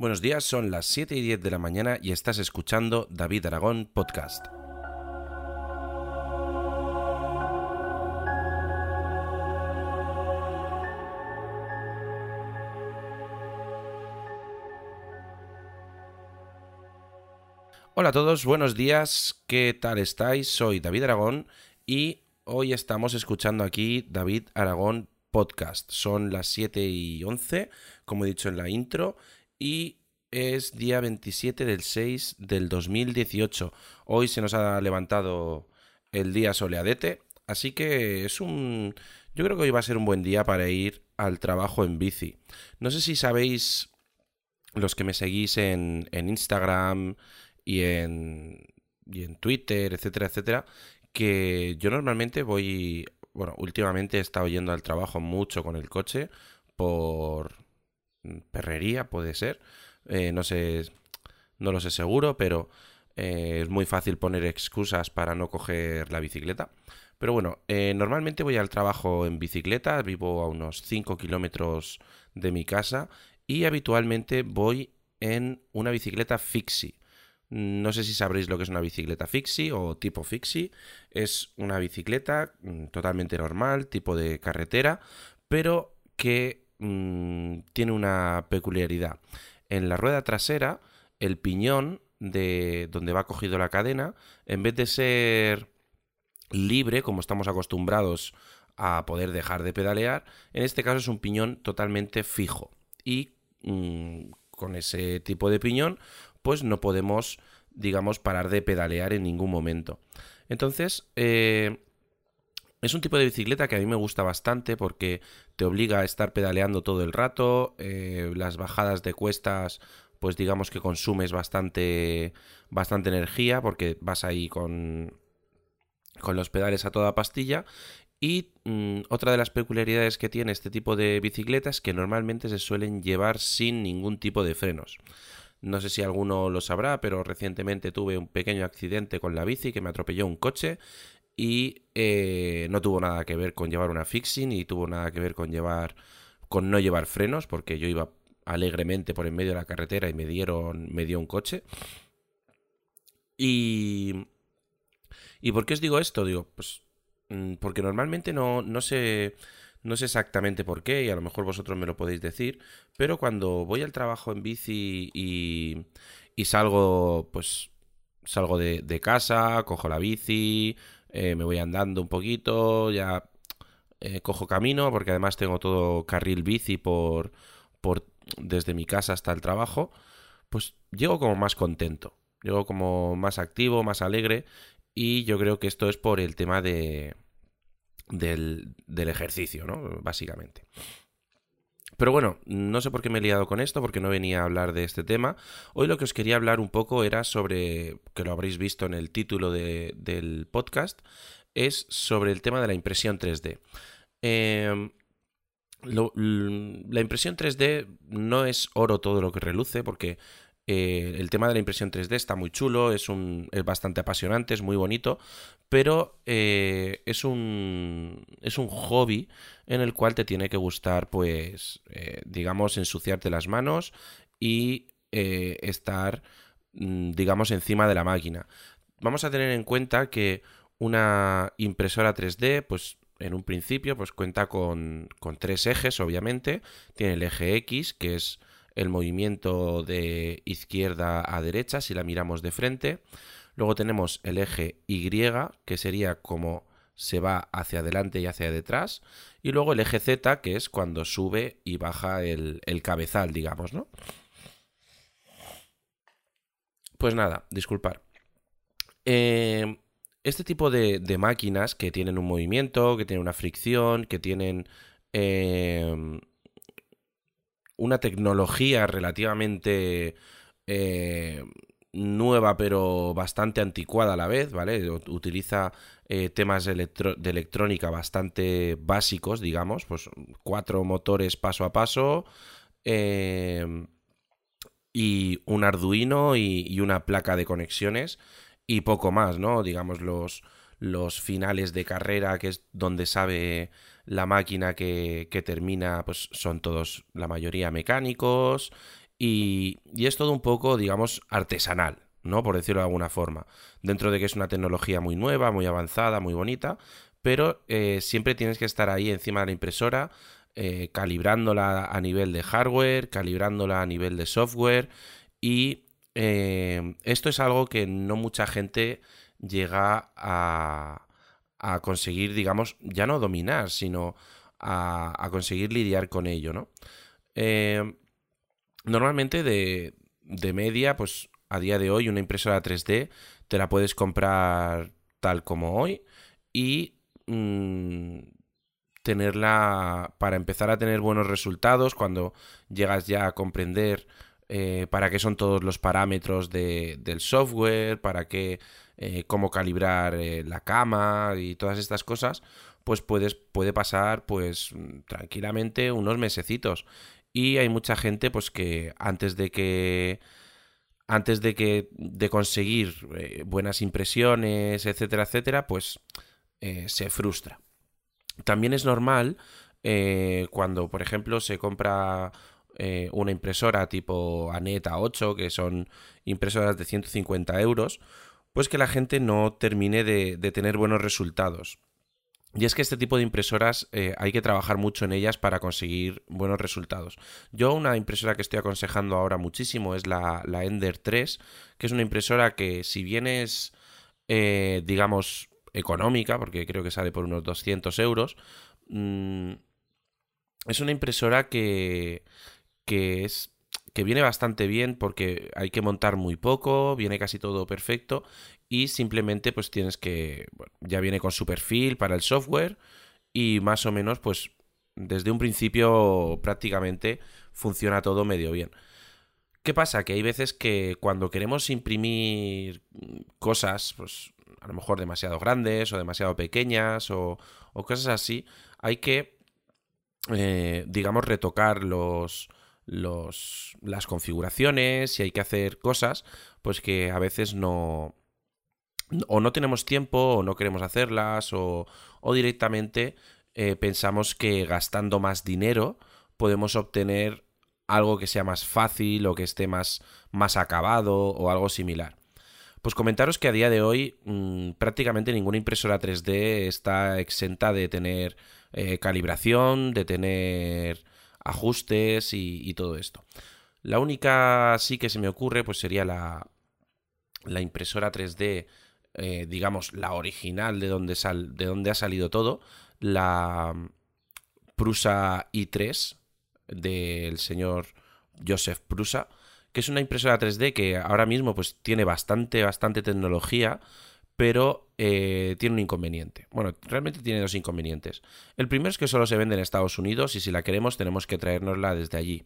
Buenos días, son las 7 y 10 de la mañana y estás escuchando David Aragón Podcast. Hola a todos, buenos días, ¿qué tal estáis? Soy David Aragón y hoy estamos escuchando aquí David Aragón Podcast. Son las 7 y 11, como he dicho en la intro, y es día 27 del 6 del 2018. Hoy se nos ha levantado el día soleadete, así que es un... Yo creo que hoy va a ser un buen día para ir al trabajo en bici. No sé si sabéis, los que me seguís en, en Instagram y en, y en Twitter, etcétera, etcétera, que yo normalmente voy... Bueno, últimamente he estado yendo al trabajo mucho con el coche por perrería, puede ser. Eh, no sé, no lo sé seguro, pero eh, es muy fácil poner excusas para no coger la bicicleta. Pero bueno, eh, normalmente voy al trabajo en bicicleta, vivo a unos 5 kilómetros de mi casa y habitualmente voy en una bicicleta fixie. No sé si sabréis lo que es una bicicleta fixie o tipo fixie. Es una bicicleta mm, totalmente normal, tipo de carretera, pero que Mm, tiene una peculiaridad. En la rueda trasera, el piñón de donde va cogido la cadena, en vez de ser libre, como estamos acostumbrados a poder dejar de pedalear, en este caso es un piñón totalmente fijo. Y mm, con ese tipo de piñón, pues no podemos, digamos, parar de pedalear en ningún momento. Entonces, eh, es un tipo de bicicleta que a mí me gusta bastante porque te obliga a estar pedaleando todo el rato, eh, las bajadas de cuestas pues digamos que consumes bastante bastante energía porque vas ahí con con los pedales a toda pastilla y mm, otra de las peculiaridades que tiene este tipo de bicicletas es que normalmente se suelen llevar sin ningún tipo de frenos. No sé si alguno lo sabrá, pero recientemente tuve un pequeño accidente con la bici que me atropelló un coche y eh, no tuvo nada que ver con llevar una fixing y tuvo nada que ver con llevar con no llevar frenos porque yo iba alegremente por en medio de la carretera y me dieron me dio un coche. Y y por qué os digo esto digo pues mm, porque normalmente no no sé no sé exactamente por qué y a lo mejor vosotros me lo podéis decir pero cuando voy al trabajo en bici y, y salgo pues salgo de, de casa cojo la bici eh, me voy andando un poquito, ya eh, cojo camino, porque además tengo todo carril bici por, por desde mi casa hasta el trabajo, pues llego como más contento, llego como más activo, más alegre, y yo creo que esto es por el tema de, del, del ejercicio, ¿no? Básicamente. Pero bueno, no sé por qué me he liado con esto, porque no venía a hablar de este tema. Hoy lo que os quería hablar un poco era sobre, que lo habréis visto en el título del podcast, es sobre el tema de la impresión 3D. Em, la impresión 3D no es oro todo lo que reluce, porque eh, el tema de la impresión 3D está muy chulo, es, un, es bastante apasionante, es muy bonito, pero eh, es, un, es un hobby en el cual te tiene que gustar, pues, eh, digamos, ensuciarte las manos y estar, mm, digamos, encima de la máquina. Vamos a tener en cuenta que una impresora 3D, pues en un principio, pues cuenta con, con tres ejes, obviamente. Tiene el eje X, que es el movimiento de izquierda a derecha si la miramos de frente. Luego tenemos el eje Y, que sería como se va hacia adelante y hacia detrás. Y luego el eje Z, que es cuando sube y baja el, cabezal, digamos, ¿no? Pues nada, disculpar. Eh, este tipo de, máquinas que tienen un movimiento, que tienen una fricción, que tienen eh, una tecnología relativamente eh, nueva pero bastante anticuada a la vez, ¿vale? Utiliza eh, temas de, electrónica bastante básicos, digamos, pues cuatro motores paso a paso em, y un Arduino y, una placa de conexiones y poco más, ¿no? Digamos los, los finales de carrera, que es donde sabe la máquina que, termina, pues son todos, la mayoría mecánicos y, es todo un poco, digamos, artesanal, ¿no? Por decirlo de alguna forma. Dentro de que es una tecnología muy nueva, muy avanzada, muy bonita, pero eh, siempre tienes que estar ahí encima de la impresora, eh, calibrándola a nivel de hardware, calibrándola a nivel de software y eh, esto es algo que no mucha gente llega a, a conseguir, digamos, ya no dominar, sino a, conseguir lidiar con ello, ¿no? Eh, normalmente de, de, media, pues a día de hoy una impresora 3D te la puedes comprar tal como hoy y mm, tenerla para empezar a tener buenos resultados cuando llegas ya a comprender eh, para qué son todos los parámetros del software, para qué, eh, cómo calibrar eh, la cama y todas estas cosas, pues puedes, puede pasar pues tranquilamente unos mesecitos. Y hay mucha gente pues que antes de que antes de que de conseguir buenas impresiones, etcétera, etcétera, pues se frustra. También es normal cuando, por ejemplo, se compra eh, una impresora tipo Aneta 8, que son impresoras de 150 euros, pues que la gente no termine de, tener buenos resultados. Y es que este tipo de impresoras eh, hay que trabajar mucho en ellas para conseguir buenos resultados. Yo una impresora que estoy aconsejando ahora muchísimo es la, Ender 3, que es una impresora que si bien es, eh, digamos, económica, porque creo que sale por unos 200 euros, mm, es una impresora que, que es que viene bastante bien porque hay que montar muy poco, viene casi todo perfecto y simplemente pues tienes que, bueno, ya viene con su perfil para el software y más o menos pues desde un principio prácticamente funciona todo medio bien. ¿Qué pasa? Que hay veces que cuando queremos imprimir cosas, pues a lo mejor demasiado grandes o demasiado pequeñas o, o cosas así, hay que, eh, digamos, retocar los, las configuraciones, si hay que hacer cosas, pues que a veces no... O no tenemos tiempo, o no queremos hacerlas, o, o directamente eh, pensamos que gastando más dinero podemos obtener algo que sea más fácil o que esté más, más acabado o algo similar. Pues comentaros que a día de hoy mm, prácticamente ninguna impresora 3D está exenta de tener eh, calibración, de tener ajustes y, todo esto. La única sí que se me ocurre pues sería la, la impresora 3D, eh, digamos, la original de donde, sal, de donde ha salido todo, la Prusa i3 del señor Joseph Prusa, que es una impresora 3D que ahora mismo pues tiene bastante, bastante tecnología, pero eh, tiene un inconveniente. Bueno, realmente tiene dos inconvenientes. El primero es que solo se vende en Estados Unidos y si la queremos tenemos que traérnosla desde allí.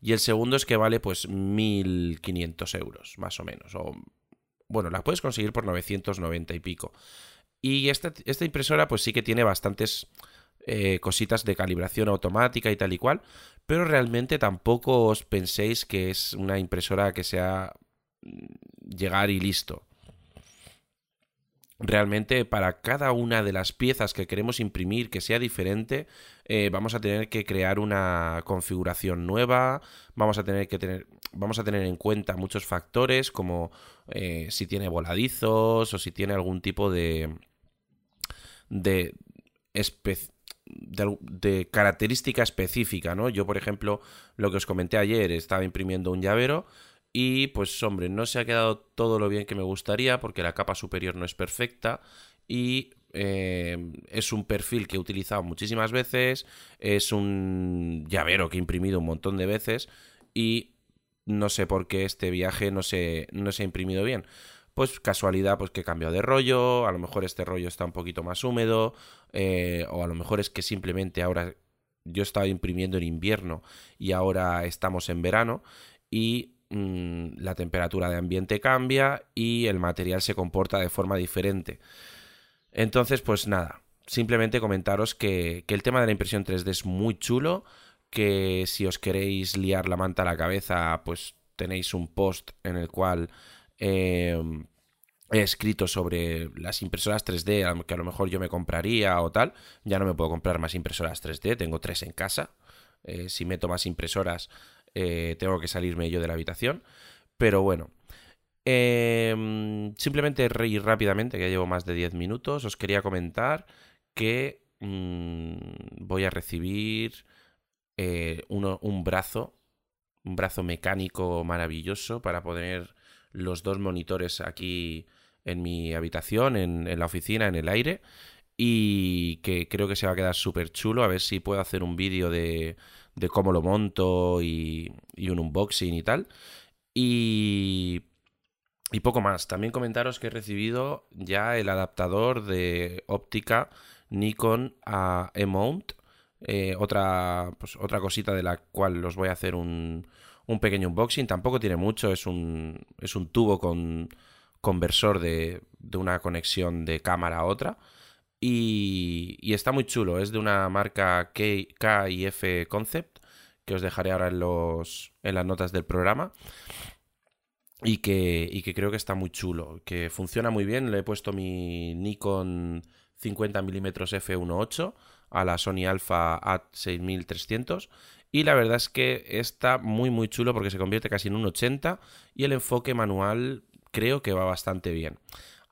Y el segundo es que vale pues 1.500 euros, más o menos. O, bueno, la puedes conseguir por 990 y pico. Y esta, esta impresora pues sí que tiene bastantes eh, cositas de calibración automática y tal y cual, pero realmente tampoco os penséis que es una impresora que sea mm, llegar y listo realmente para cada una de las piezas que queremos imprimir que sea diferente, eh, vamos a tener que crear una configuración nueva, vamos a tener que tener, vamos a tener en cuenta muchos factores como eh, si tiene voladizos o si tiene algún tipo de de, de, de característica específica, ¿no? Yo, por ejemplo, lo que os comenté ayer, estaba imprimiendo un llavero y pues hombre, no se ha quedado todo lo bien que me gustaría porque la capa superior no es perfecta y eh, es un perfil que he utilizado muchísimas veces, es un llavero que he imprimido un montón de veces y no sé por qué este viaje no se, no se ha imprimido bien. Pues casualidad, pues que he cambiado de rollo, a lo mejor este rollo está un poquito más húmedo, eh, o a lo mejor es que simplemente ahora yo estaba imprimiendo en invierno y ahora estamos en verano y Mm, la temperatura de ambiente cambia y el material se comporta de forma diferente. Entonces, pues nada, simplemente comentaros que, el tema de la impresión 3D es muy chulo, que si os queréis liar la manta a la cabeza, pues tenéis un post en el cual em, he escrito sobre las impresoras 3D que a lo mejor yo me compraría o tal. Ya no me puedo comprar más impresoras 3D, tengo tres en casa. Eh, si meto más impresoras eh, tengo que salirme yo de la habitación. Pero bueno, em, simplemente reír rápidamente, que ya llevo más de 10 minutos, os quería comentar que mm, voy a recibir eh, un brazo, un brazo mecánico maravilloso para poner los dos monitores aquí en mi habitación, en, la oficina, en el aire. Y que creo que se va a quedar súper chulo. A ver si puedo hacer un vídeo de, de cómo lo monto y, y un unboxing y tal. Y y poco más. También comentaros que he recibido ya el adaptador de óptica Nikon a E-Mount. Eh, otra, pues, otra cosita de la cual os voy a hacer un, un pequeño unboxing. Tampoco tiene mucho, es un, es un tubo con conversor de, de una conexión de cámara a otra. Y, está muy chulo, es de una marca K, y F Concept, que os dejaré ahora en, los, en las notas del programa. Y que, y que creo que está muy chulo, que funciona muy bien. Le he puesto mi Nikon 50mm f1.8 a la Sony Alpha A6300 y la verdad es que está muy muy chulo porque se convierte casi en un 80 y el enfoque manual creo que va bastante bien.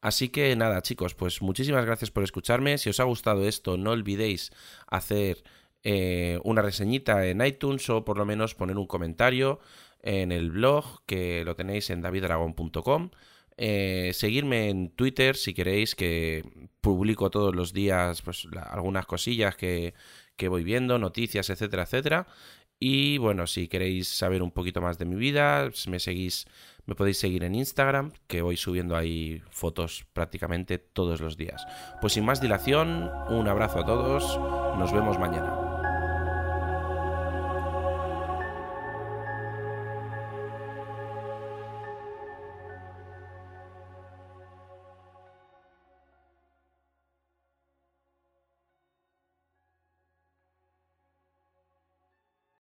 Así que nada chicos, pues muchísimas gracias por escucharme. Si os ha gustado esto no olvidéis hacer eh, una reseñita en iTunes o por lo menos poner un comentario en el blog que lo tenéis en davidragon.com. Eh, seguirme en Twitter si queréis, que publico todos los días pues, algunas cosillas que, que voy viendo, noticias, etcétera, etcétera. Y bueno, si queréis saber un poquito más de mi vida, me seguís, me podéis seguir en Instagram, que voy subiendo ahí fotos prácticamente todos los días. Pues sin más dilación, un abrazo a todos, nos vemos mañana.